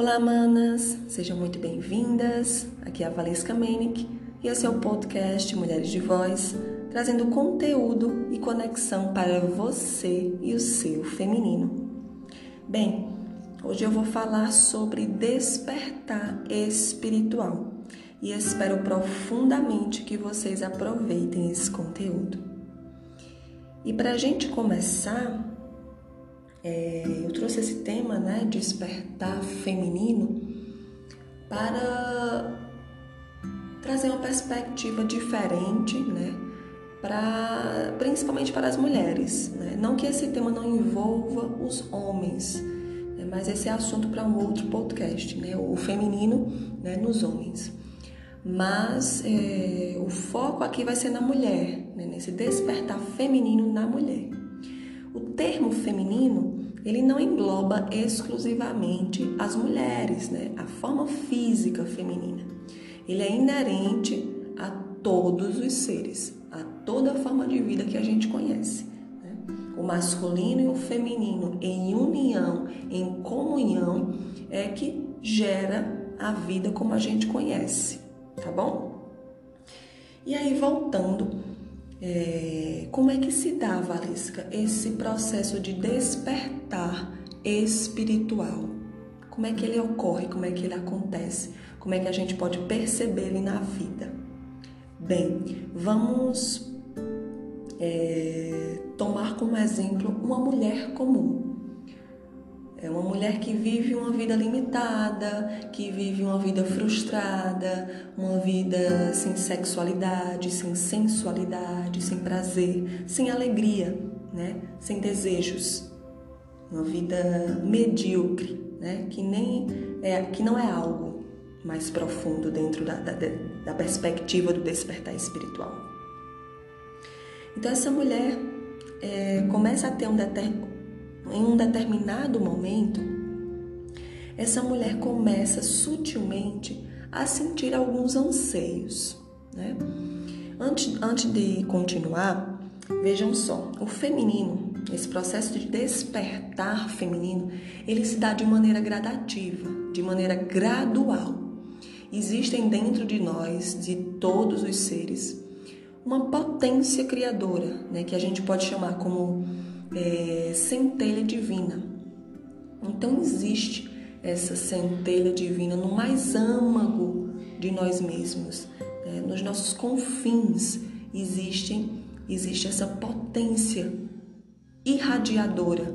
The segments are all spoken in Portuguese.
Olá, manas! Sejam muito bem-vindas. Aqui é a Valesca Menick e esse é o podcast Mulheres de Voz, trazendo conteúdo e conexão para você e o seu feminino. Bem, hoje eu vou falar sobre despertar espiritual e espero profundamente que vocês aproveitem esse conteúdo. E para a gente começar, é, eu trouxe esse tema, né, despertar feminino, para trazer uma perspectiva diferente, né, para principalmente para as mulheres. Né? Não que esse tema não envolva os homens, né, mas esse é assunto para um outro podcast, né, o feminino né, nos homens. Mas é, o foco aqui vai ser na mulher, né, nesse despertar feminino na mulher. O termo feminino, ele não engloba exclusivamente as mulheres, né? A forma física feminina. Ele é inerente a todos os seres, a toda forma de vida que a gente conhece. Né? O masculino e o feminino em união, em comunhão, é que gera a vida como a gente conhece, tá bom? E aí, voltando é, como é que se dá, Valesca, esse processo de despertar espiritual? Como é que ele ocorre? Como é que ele acontece? Como é que a gente pode perceber ele na vida? Bem, vamos é, tomar como exemplo uma mulher comum. É uma mulher que vive uma vida limitada, que vive uma vida frustrada, uma vida sem sexualidade, sem sensualidade, sem prazer, sem alegria, né? sem desejos. Uma vida medíocre, né? que, nem é, que não é algo mais profundo dentro da, da, da perspectiva do despertar espiritual. Então, essa mulher é, começa a ter um determinado em um determinado momento, essa mulher começa sutilmente a sentir alguns anseios. Né? Antes, antes de continuar, vejam só, o feminino, esse processo de despertar feminino, ele se dá de maneira gradativa, de maneira gradual. Existem dentro de nós, de todos os seres, uma potência criadora, né, que a gente pode chamar como é, centelha divina. Então existe essa centelha divina no mais âmago de nós mesmos, né? nos nossos confins existem existe essa potência irradiadora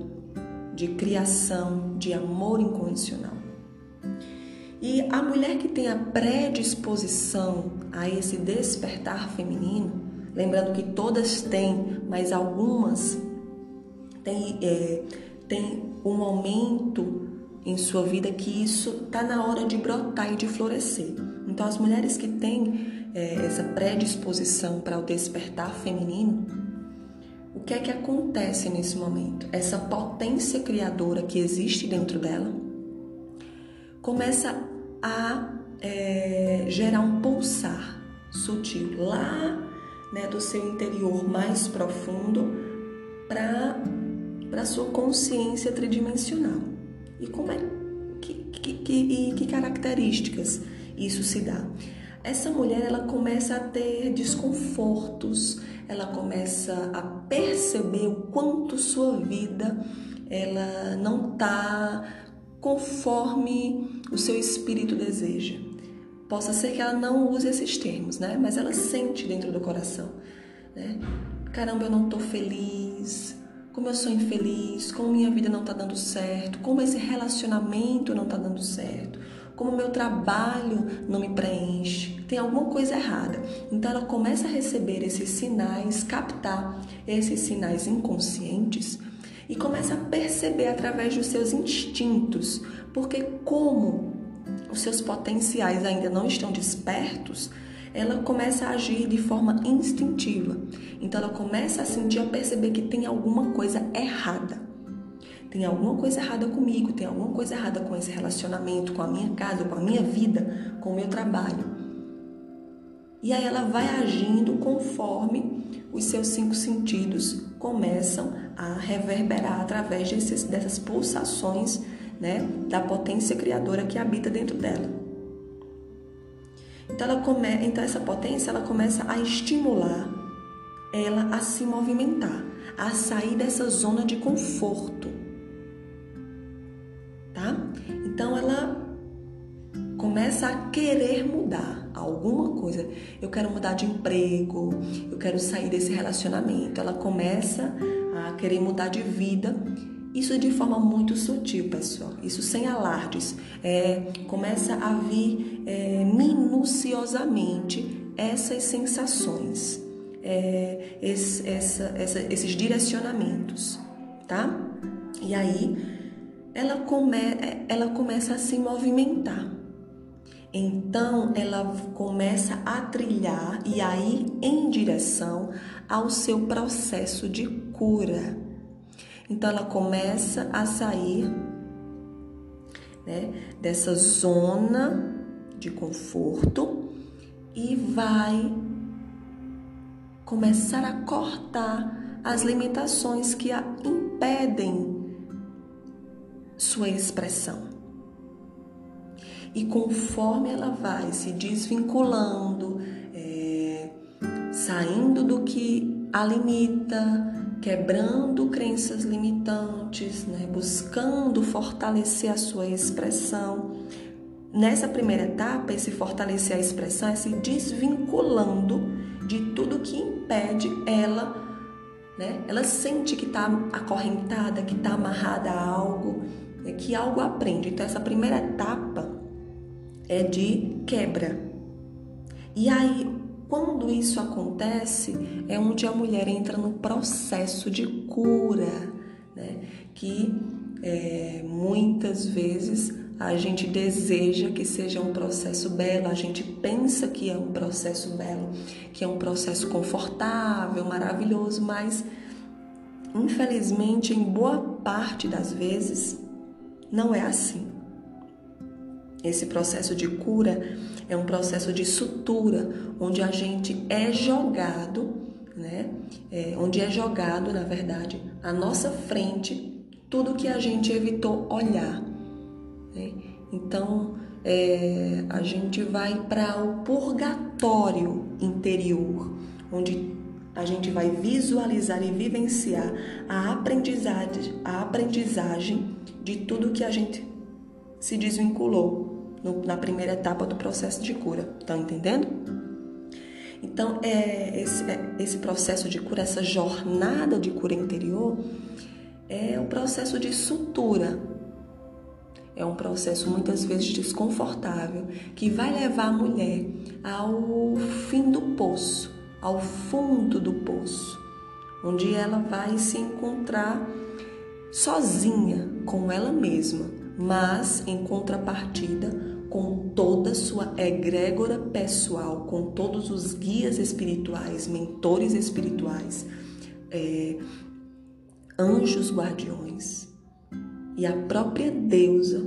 de criação, de amor incondicional. E a mulher que tem a predisposição a esse despertar feminino, lembrando que todas têm, mas algumas tem, é, tem um momento em sua vida que isso está na hora de brotar e de florescer. Então, as mulheres que têm é, essa predisposição para o despertar feminino, o que é que acontece nesse momento? Essa potência criadora que existe dentro dela começa a é, gerar um pulsar sutil lá né, do seu interior mais profundo para para sua consciência tridimensional. E como é que, que, que, que características isso se dá? Essa mulher ela começa a ter desconfortos, ela começa a perceber o quanto sua vida ela não está conforme o seu espírito deseja. Possa ser que ela não use esses termos, né? Mas ela sente dentro do coração, né? Caramba, eu não estou feliz, como eu sou infeliz, como minha vida não está dando certo, como esse relacionamento não está dando certo, como meu trabalho não me preenche, tem alguma coisa errada. Então ela começa a receber esses sinais, captar esses sinais inconscientes e começa a perceber através dos seus instintos, porque como os seus potenciais ainda não estão despertos, ela começa a agir de forma instintiva. Então ela começa a sentir, a perceber que tem alguma coisa errada. Tem alguma coisa errada comigo, tem alguma coisa errada com esse relacionamento, com a minha casa, com a minha vida, com o meu trabalho. E aí ela vai agindo conforme os seus cinco sentidos começam a reverberar através desses, dessas pulsações né, da potência criadora que habita dentro dela. Então, ela come... então essa potência ela começa a estimular ela a se movimentar, a sair dessa zona de conforto. Tá? Então ela começa a querer mudar alguma coisa. Eu quero mudar de emprego, eu quero sair desse relacionamento. Ela começa a querer mudar de vida. Isso de forma muito sutil, pessoal. Isso sem alardes. É, começa a vir é, minuciosamente essas sensações, é, esse, essa, essa, esses direcionamentos, tá? E aí ela, come, ela começa a se movimentar. Então ela começa a trilhar e a ir em direção ao seu processo de cura. Então ela começa a sair né, dessa zona de conforto e vai começar a cortar as limitações que a impedem sua expressão. E conforme ela vai se desvinculando, é, saindo do que a limita, quebrando crenças limitantes, né, buscando fortalecer a sua expressão. Nessa primeira etapa, esse fortalecer a expressão é se desvinculando de tudo que impede ela, né? Ela sente que está acorrentada, que está amarrada a algo, né? que algo aprende. Então, essa primeira etapa é de quebra. E aí, quando isso acontece, é onde a mulher entra no processo de cura, né? que é, muitas vezes a gente deseja que seja um processo belo, a gente pensa que é um processo belo, que é um processo confortável, maravilhoso, mas infelizmente, em boa parte das vezes, não é assim. Esse processo de cura é um processo de sutura, onde a gente é jogado, né? É, onde é jogado, na verdade, à nossa frente tudo que a gente evitou olhar. Né? Então, é, a gente vai para o purgatório interior, onde a gente vai visualizar e vivenciar a aprendizagem, a aprendizagem de tudo que a gente se desvinculou no, na primeira etapa do processo de cura. Estão entendendo? Então, é esse, é, esse processo de cura, essa jornada de cura interior, é o processo de sutura. É um processo muitas vezes desconfortável que vai levar a mulher ao fim do poço, ao fundo do poço, onde ela vai se encontrar sozinha com ela mesma, mas em contrapartida com toda a sua egrégora pessoal, com todos os guias espirituais, mentores espirituais, é, anjos guardiões e a própria deusa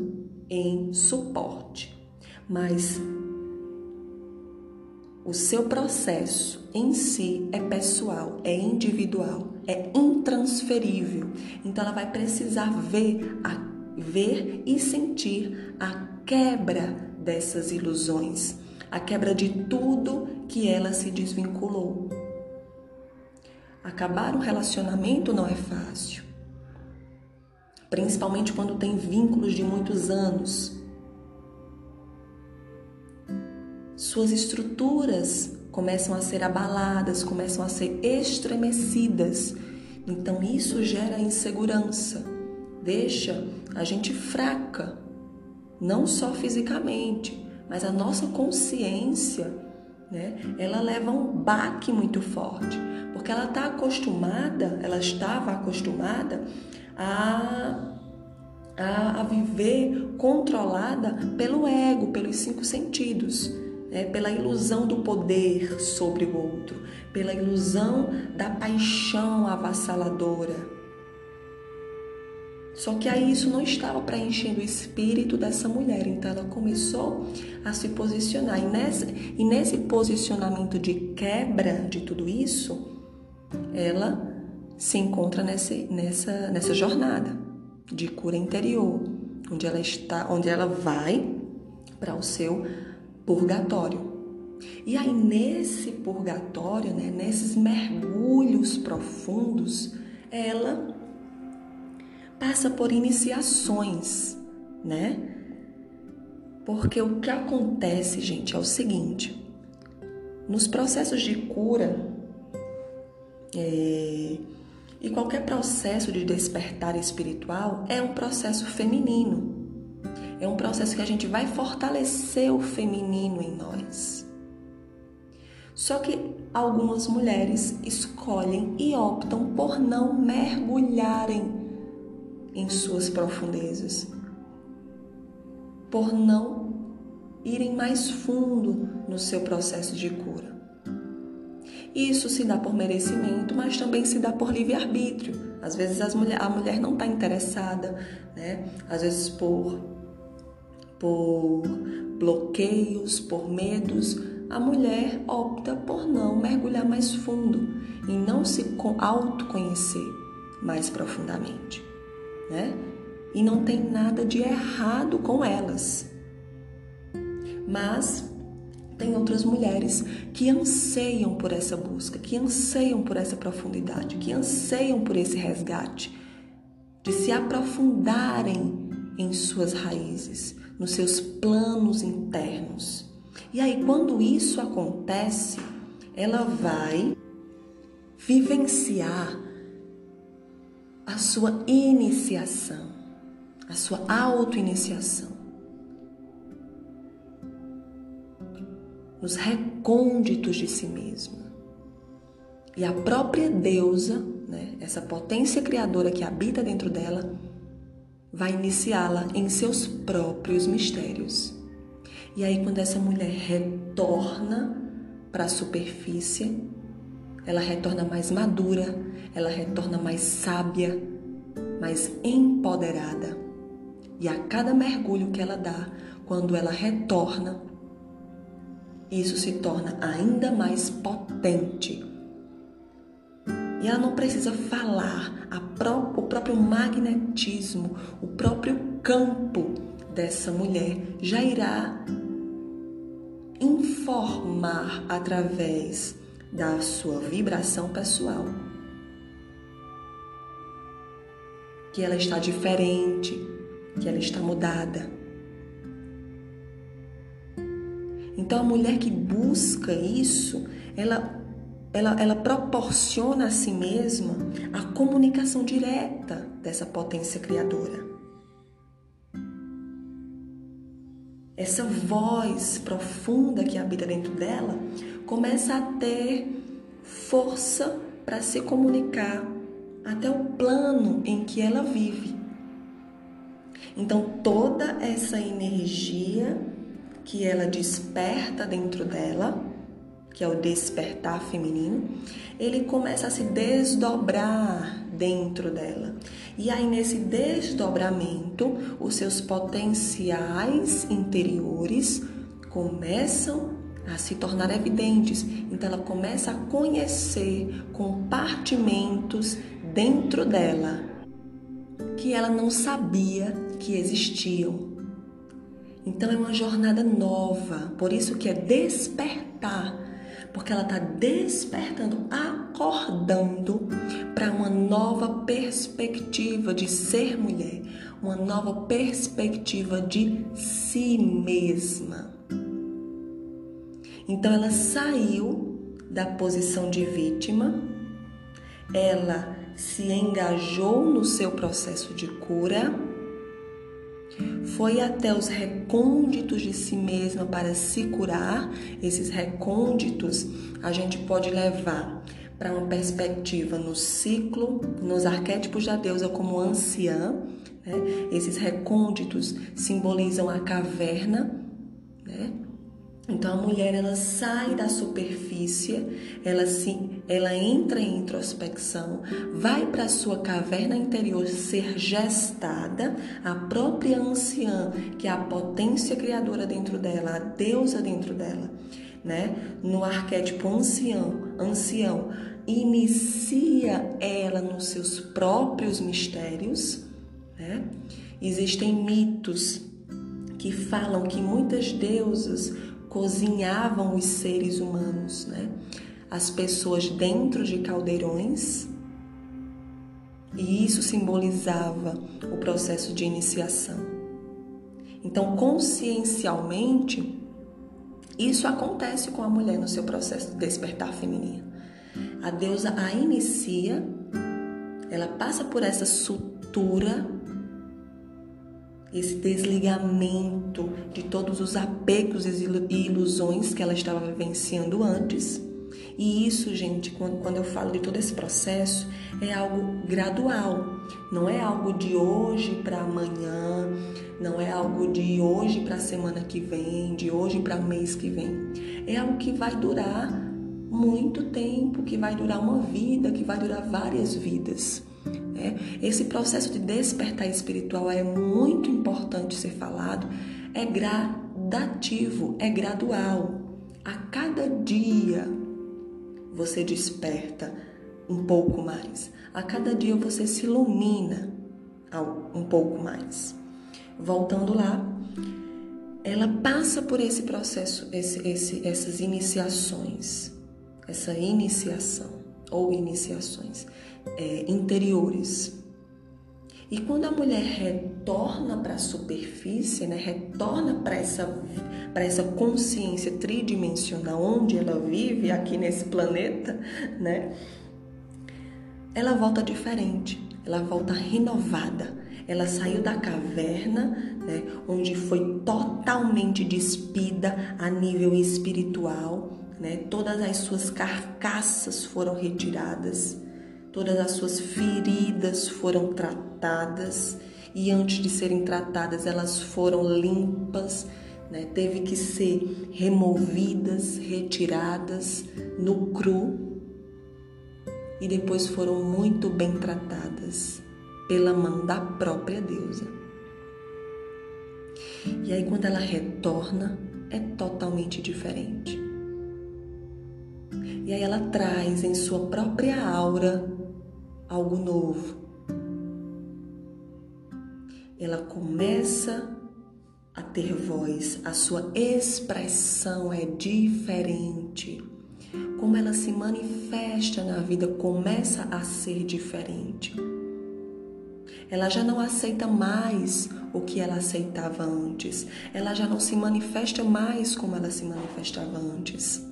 em suporte. Mas o seu processo em si é pessoal, é individual, é intransferível. Então ela vai precisar ver, ver e sentir a quebra dessas ilusões, a quebra de tudo que ela se desvinculou. Acabar um relacionamento não é fácil, principalmente quando tem vínculos de muitos anos. Suas estruturas começam a ser abaladas, começam a ser estremecidas. Então isso gera insegurança, deixa a gente fraca, não só fisicamente, mas a nossa consciência, né? Ela leva um baque muito forte, porque ela está acostumada, ela estava acostumada a, a, a viver controlada pelo ego, pelos cinco sentidos. né? pela ilusão do poder sobre o outro, pela ilusão da paixão avassaladora. Só que aí isso não estava preenchendo o espírito dessa mulher, então ela começou a se posicionar. E nesse, e nesse posicionamento de quebra de tudo isso, ela se encontra nesse, nessa, nessa jornada de cura interior, onde ela está, onde ela vai para o seu purgatório. E aí nesse purgatório, né, nesses mergulhos profundos, ela passa por iniciações, né? Porque o que acontece, gente, é o seguinte: nos processos de cura é, e qualquer processo de despertar espiritual é um processo feminino. É um processo que a gente vai fortalecer o feminino em nós. Só que algumas mulheres escolhem e optam por não mergulharem em suas profundezas, por não irem mais fundo no seu processo de cura. Isso se dá por merecimento, mas também se dá por livre-arbítrio. Às vezes mulher, a mulher não está interessada, né? às vezes por, por bloqueios, por medos, a mulher opta por não mergulhar mais fundo e não se autoconhecer mais profundamente, né? E não tem nada de errado com elas. Mas tem outras mulheres que anseiam por essa busca, que anseiam por essa profundidade, que anseiam por esse resgate, de se aprofundarem em suas raízes, nos seus planos internos. E aí, quando isso acontece, ela vai vivenciar a sua iniciação, a sua auto-iniciação. Nos recônditos de si mesma. E a própria deusa, né, essa potência criadora que habita dentro dela, vai iniciá-la em seus próprios mistérios. E aí, quando essa mulher retorna para a superfície, ela retorna mais madura, ela retorna mais sábia, mais empoderada. E a cada mergulho que ela dá, quando ela retorna, isso se torna ainda mais potente. E ela não precisa falar, pró o próprio magnetismo, o próprio campo dessa mulher já irá informar através da sua vibração pessoal que ela está diferente, que ela está mudada. Então a mulher que busca isso, ela, ela, ela proporciona a si mesma a comunicação direta dessa potência criadora. Essa voz profunda que habita dentro dela começa a ter força para se comunicar até o plano em que ela vive. Então, toda essa energia que ela desperta dentro dela, que é o despertar feminino, ele começa a se desdobrar dentro dela. E aí, nesse desdobramento, os seus potenciais interiores começam a se tornar evidentes. Então, ela começa a conhecer compartimentos dentro dela que ela não sabia que existiam. Então, é uma jornada nova, por isso que é despertar porque ela está despertando, acordando para uma nova perspectiva de ser mulher, uma nova perspectiva de si mesma. Então ela saiu da posição de vítima, ela se engajou no seu processo de cura foi até os recônditos de si mesma para se curar. Esses recônditos a gente pode levar para uma perspectiva no ciclo, nos arquétipos da deusa como anciã. Né? Esses recônditos simbolizam a caverna, né? Então a mulher ela sai da superfície, ela se, ela entra em introspecção, vai para a sua caverna interior ser gestada, a própria anciã, que é a potência criadora dentro dela, a deusa dentro dela, né? No arquétipo ancião, ancião, inicia ela nos seus próprios mistérios, Né? Existem mitos que falam que muitas deusas cozinhavam os seres humanos, né? As pessoas dentro de caldeirões, e isso simbolizava o processo de iniciação. Então, consciencialmente, isso acontece com a mulher no seu processo de despertar feminino. A deusa a inicia, ela passa por essa sutura esse desligamento de todos os apegos e ilusões que ela estava vivenciando antes. E isso, gente, quando, eu falo de todo esse processo, é algo gradual, não é algo de hoje para amanhã, não é algo de hoje para a semana que vem, de hoje para o mês que vem. É algo que vai durar muito tempo, que vai durar uma vida, que vai durar várias vidas. Né? Esse processo de despertar espiritual é muito importante ser falado, é gradativo, é gradual. A cada dia você desperta um pouco mais, a cada dia você se ilumina um pouco mais. Voltando lá, ela passa por esse processo, esse, esse, essas iniciações, essa iniciação ou iniciações é, interiores. E quando a mulher retorna para a superfície, né, retorna para essa, essa consciência tridimensional onde ela vive aqui nesse planeta, né, ela volta diferente, ela volta renovada. Ela saiu da caverna, né, onde foi totalmente despida a nível espiritual, né, todas as suas carcaças foram retiradas todas as suas feridas foram tratadas e antes de serem tratadas elas foram limpas, né? teve que ser removidas, retiradas no cru e depois foram muito bem tratadas pela mão da própria deusa. E aí quando ela retorna é totalmente diferente. E aí ela traz em sua própria aura algo novo. Ela começa a ter voz, a sua expressão é diferente. Como ela se manifesta na vida começa a ser diferente. Ela já não aceita mais o que ela aceitava antes. Ela já não se manifesta mais como ela se manifestava antes.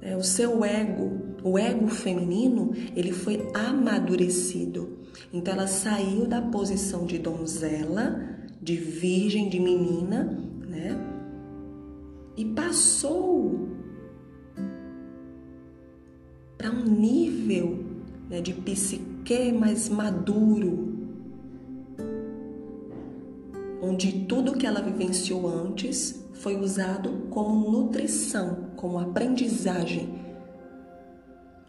É, o seu ego, o ego feminino, ele foi amadurecido. Então ela saiu da posição de donzela, de virgem, de menina, né? E passou para um nível né, de psique mais maduro, onde tudo que ela vivenciou antes foi usado como nutrição, como aprendizagem,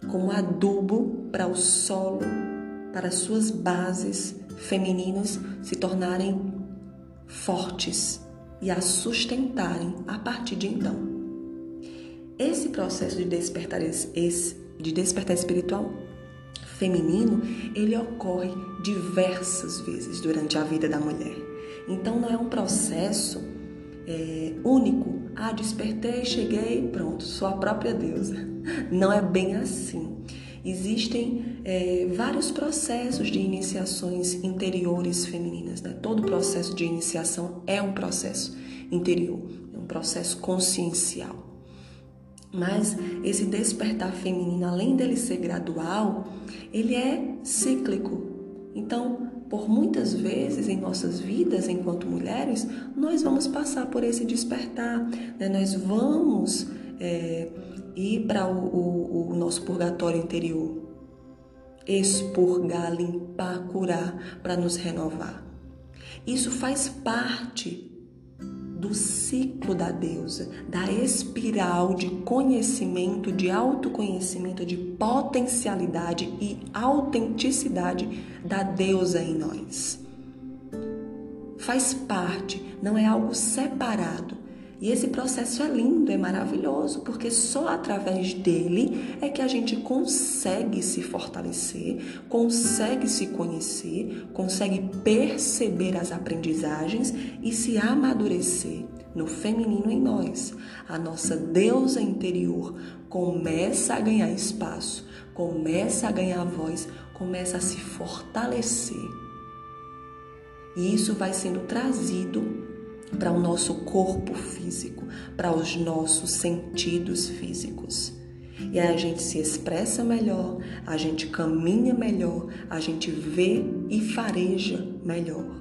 como adubo para o solo, para suas bases femininas se tornarem fortes e a sustentarem a partir de então. Esse processo de despertar, de despertar espiritual feminino, ele ocorre diversas vezes durante a vida da mulher. Então não é um processo é, único. Ah, despertei, cheguei, pronto, sou a própria deusa. Não é bem assim. Existem é, vários processos de iniciações interiores femininas. Né? Todo processo de iniciação é um processo interior, é um processo consciencial. Mas esse despertar feminino, além dele ser gradual, ele é cíclico. Então, por muitas vezes em nossas vidas, enquanto mulheres, nós vamos passar por esse despertar, né? nós vamos é, ir para o, o, o nosso purgatório interior, expurgar, limpar, curar, para nos renovar. Isso faz parte do ciclo da deusa, da espiral de conhecimento, de autoconhecimento, de potencialidade e autenticidade da deusa em nós. Faz parte, não é algo separado, E esse processo é lindo, é maravilhoso, porque só através dele é que a gente consegue se fortalecer, consegue se conhecer, consegue perceber as aprendizagens e se amadurecer no feminino em nós. A nossa deusa interior começa a ganhar espaço, começa a ganhar voz, começa a se fortalecer. E isso vai sendo trazido para o nosso corpo físico, para os nossos sentidos físicos. E aí a gente se expressa melhor, a gente caminha melhor, a gente vê e fareja melhor.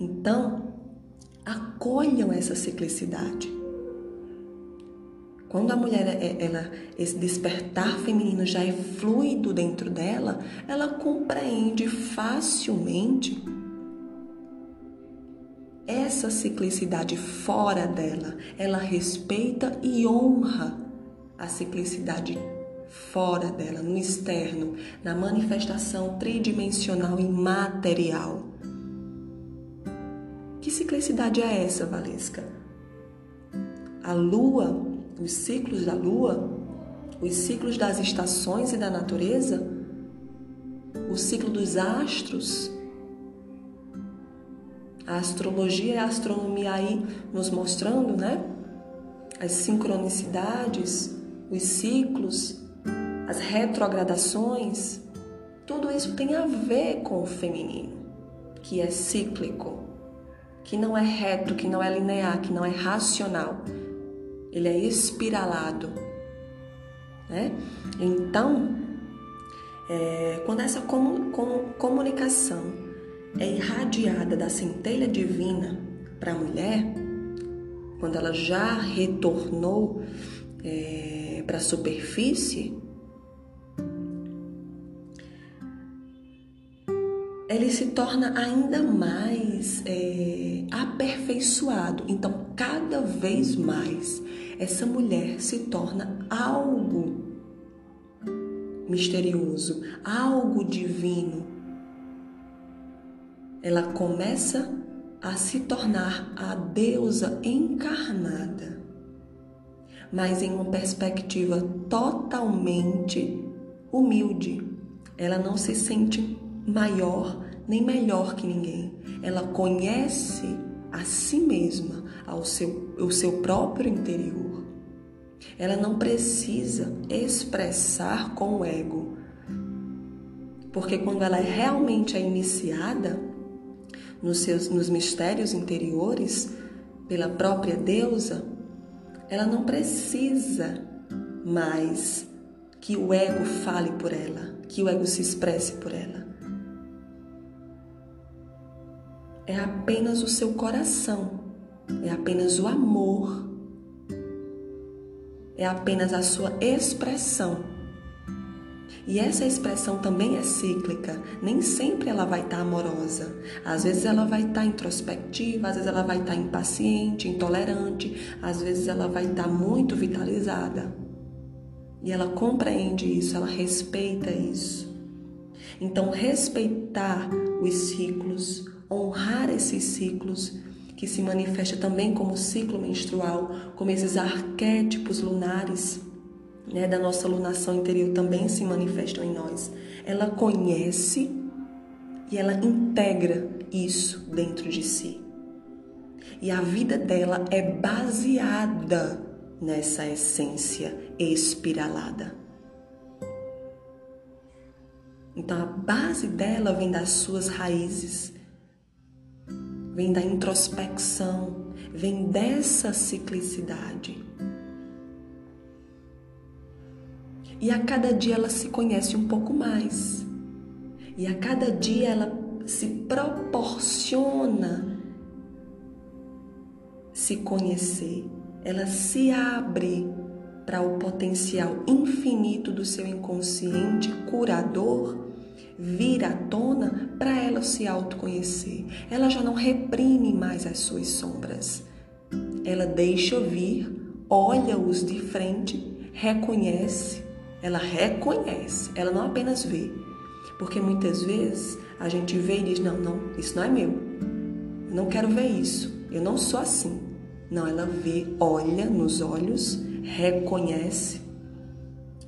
Então, acolham essa ciclicidade. Quando a mulher, é, ela, esse despertar feminino já é fluido dentro dela, ela compreende facilmente essa ciclicidade fora dela. Ela respeita e honra a ciclicidade fora dela, no externo, na manifestação tridimensional e material. Que ciclicidade é essa, Valesca? A lua os ciclos da lua, os ciclos das estações e da natureza, o ciclo dos astros. A astrologia e a astronomia aí nos mostrando, né? As sincronicidades, os ciclos, as retrogradações, tudo isso tem a ver com o feminino, que é cíclico, que não é reto, que não é linear, que não é racional ele é espiralado. Né? Então, é, quando essa comunicação é irradiada da centelha divina para a mulher, quando ela já retornou é, para a superfície, ele se torna ainda mais é, aperfeiçoado. Então, cada vez mais, essa mulher se torna algo misterioso, algo divino. Ela começa a se tornar a deusa encarnada, mas em uma perspectiva totalmente humilde. Ela não se sente maior nem melhor que ninguém. Ela conhece a si mesma, ao seu, o seu próprio interior. Ela não precisa expressar com o ego. Porque quando ela realmente é iniciada nos, seus, nos mistérios interiores, pela própria deusa, ela não precisa mais que o ego fale por ela, que o ego se expresse por ela. É apenas o seu coração, é apenas o amor, é apenas a sua expressão. E essa expressão também é cíclica, nem sempre ela vai estar amorosa. Às vezes ela vai estar introspectiva, às vezes ela vai estar impaciente, intolerante, às vezes ela vai estar muito vitalizada. E ela compreende isso, ela respeita isso. Então, respeitar os ciclos, honrar esses ciclos, que se manifesta também como ciclo menstrual, como esses arquétipos lunares né, da nossa lunação interior também se manifestam em nós. Ela conhece e ela integra isso dentro de si. E a vida dela é baseada nessa essência espiralada. Então a base dela vem das suas raízes, vem da introspecção, vem dessa ciclicidade. E a cada dia ela se conhece um pouco mais. E a cada dia ela se proporciona se conhecer. Ela se abre para o potencial infinito do seu inconsciente curador vir à tona para ela se autoconhecer. Ela já não reprime mais as suas sombras. Ela deixa vir, olha-os de frente, reconhece. Ela reconhece, ela não apenas vê. Porque muitas vezes a gente vê e diz: não, não, isso não é meu. Não quero ver isso. Eu não sou assim. Não, ela vê, olha nos olhos, reconhece.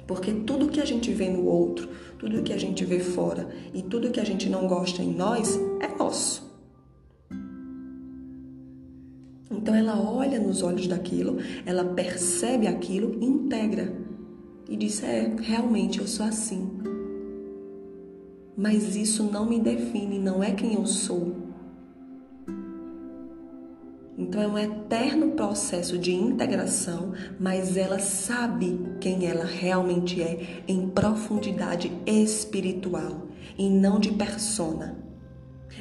Porque tudo que a gente vê no outro, tudo que a gente vê fora e tudo que a gente não gosta em nós é nosso. Então ela olha nos olhos daquilo, ela percebe aquilo, integra e diz: É, realmente eu sou assim. Mas isso não me define, não é quem eu sou. Então é um eterno processo de integração, mas ela sabe quem ela realmente é em profundidade espiritual e não de persona.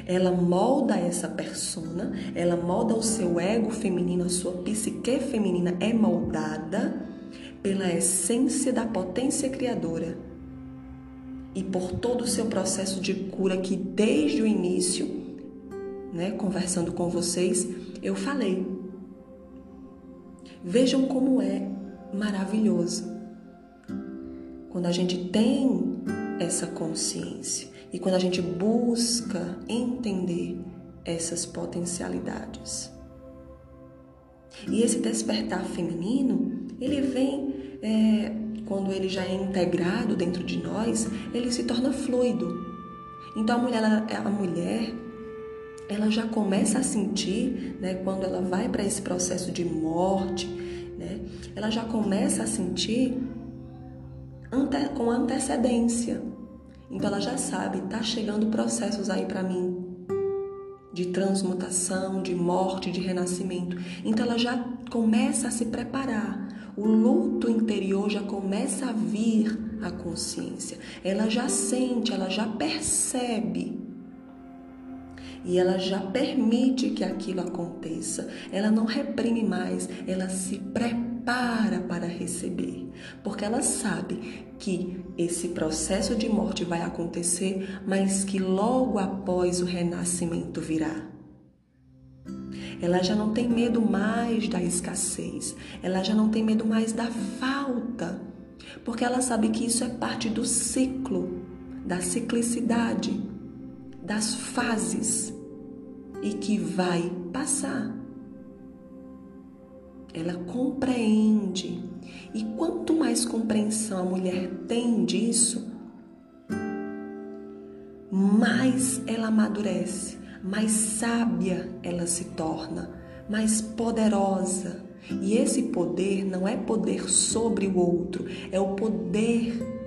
Ela molda essa persona, ela molda o seu ego feminino, a sua psique feminina é moldada pela essência da potência criadora e por todo o seu processo de cura que desde o início, né, conversando com vocês, eu falei. Vejam como é maravilhoso quando a gente tem essa consciência e quando a gente busca entender essas potencialidades. E esse despertar feminino, ele vem é, quando ele já é integrado dentro de nós, ele se torna fluido. Então a mulher, a mulher ela já começa a sentir, né, quando ela vai para esse processo de morte, né, ela já começa a sentir ante, com antecedência. Então ela já sabe, tá chegando processos aí para mim de transmutação, de morte, de renascimento. Então ela já começa a se preparar. O luto interior já começa a vir à consciência. Ela já sente, ela já percebe e ela já permite que aquilo aconteça. Ela não reprime mais, ela se prepara para receber, porque ela sabe que esse processo de morte vai acontecer, mas que logo após o renascimento virá. Ela já não tem medo mais da escassez, ela já não tem medo mais da falta, porque ela sabe que isso é parte do ciclo, da ciclicidade das fases e que vai passar. Ela compreende. E quanto mais compreensão a mulher tem disso, mais ela amadurece, mais sábia ela se torna, mais poderosa. E esse poder não é poder sobre o outro, é o poder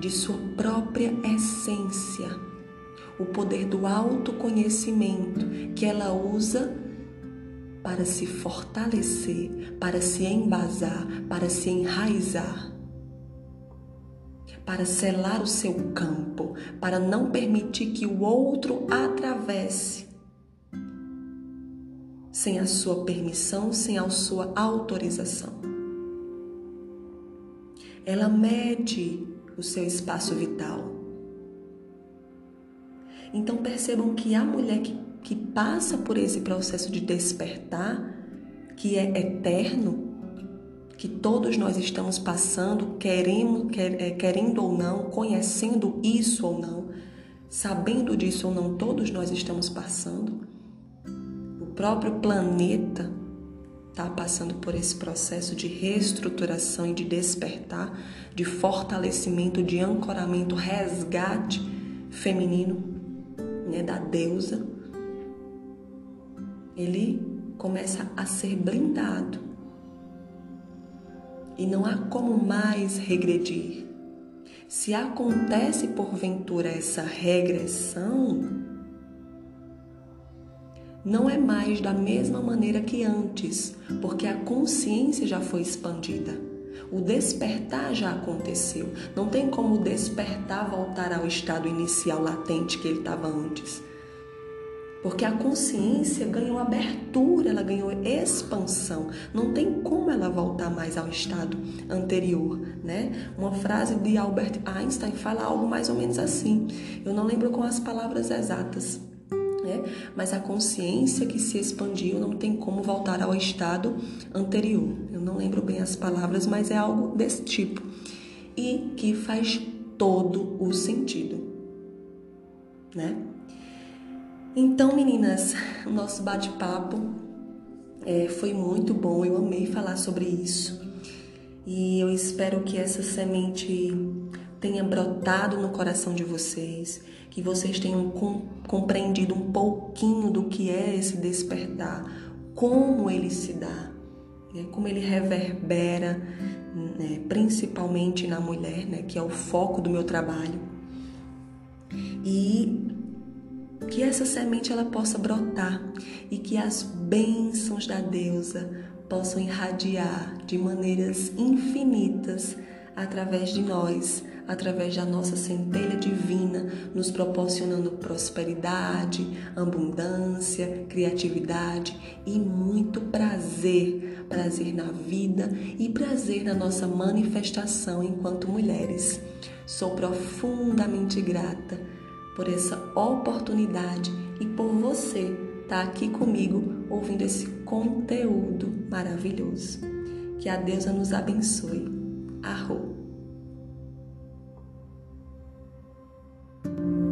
de sua própria essência, o poder do autoconhecimento que ela usa para se fortalecer, para se embasar, para se enraizar, para selar o seu campo, para não permitir que o outro atravesse sem a sua permissão, sem a sua autorização. Ela mede o seu espaço vital. Então percebam que a mulher que, que passa por esse processo de despertar, que é eterno, que todos nós estamos passando, querendo, quer, é, querendo ou não, conhecendo isso ou não, sabendo disso ou não, todos nós estamos passando. O próprio planeta está passando por esse processo de reestruturação e de despertar, de fortalecimento, de ancoramento, resgate feminino, né, da deusa, ele começa a ser blindado. E não há como mais regredir. Se acontece porventura essa regressão, não é mais da mesma maneira que antes, porque a consciência já foi expandida. O despertar já aconteceu. Não tem como despertar voltar ao estado inicial latente que ele estava antes. Porque a consciência ganhou abertura, ela ganhou expansão. Não tem como ela voltar mais ao estado anterior, né? Uma frase de Albert Einstein fala algo mais ou menos assim. Eu não lembro com as palavras exatas, né? Mas a consciência que se expandiu não tem como voltar ao estado anterior. Eu não lembro bem as palavras, mas é algo desse tipo e que faz todo o sentido, né? Então, meninas, o nosso bate-papo é, foi muito bom, eu amei falar sobre isso. E eu espero que essa semente tenha brotado no coração de vocês, que vocês tenham compreendido um pouquinho do que é esse despertar, como ele se dá, né? como ele reverbera, né? principalmente na mulher, né? que é o foco do meu trabalho. E que essa semente ela possa brotar e que as bênçãos da deusa possam irradiar de maneiras infinitas através de nós, através da nossa centelha divina, nos proporcionando prosperidade, abundância, criatividade e muito prazer, prazer na vida e prazer na nossa manifestação enquanto mulheres. Sou profundamente grata por essa oportunidade e por você estar tá aqui comigo ouvindo esse conteúdo maravilhoso. Que a deusa nos abençoe. thank you